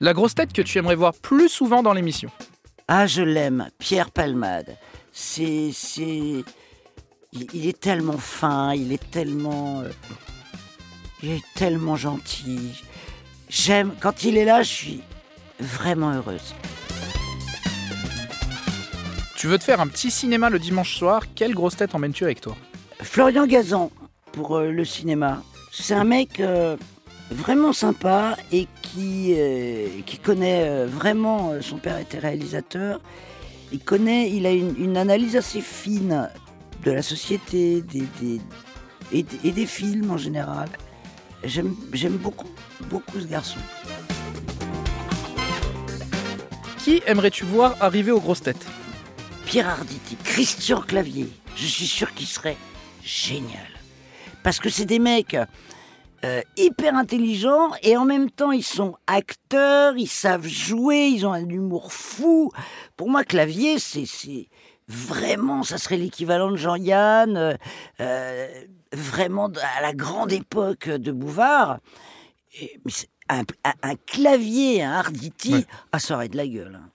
La grosse tête que tu aimerais voir plus souvent dans l'émission Ah, je l'aime, Pierre Palmade. C'est. c'est... Il, il est tellement fin, il est tellement. euh, Il est tellement gentil. J'aime. Quand il est là, je suis vraiment heureuse. Tu veux te faire un petit cinéma le dimanche soir, quelle grosse tête emmènes-tu avec toi? Florian Gazan, pour euh, le cinéma. C'est un mec euh, vraiment sympa et qui, euh, qui connaît euh, vraiment. euh, son père était réalisateur. Il connaît, il a une, une analyse assez fine de la société des, des- et, des- et des films en général. J'aime j'aime beaucoup, beaucoup ce garçon. Qui aimerais-tu voir arriver aux grosses têtes? Pierre Arditi, Christian Clavier, je suis sûr qu'il serait génial. Parce que c'est des mecs euh, hyper intelligents et en même temps ils sont acteurs, ils savent jouer, ils ont un humour fou. Pour moi, Clavier, c'est vraiment, ça serait l'équivalent de Jean-Yann, euh, euh, vraiment à la grande époque de Bouvard. Et- mais c'est un, clavier, un Arditi, Ouais. ah ça aurait de la gueule. hein.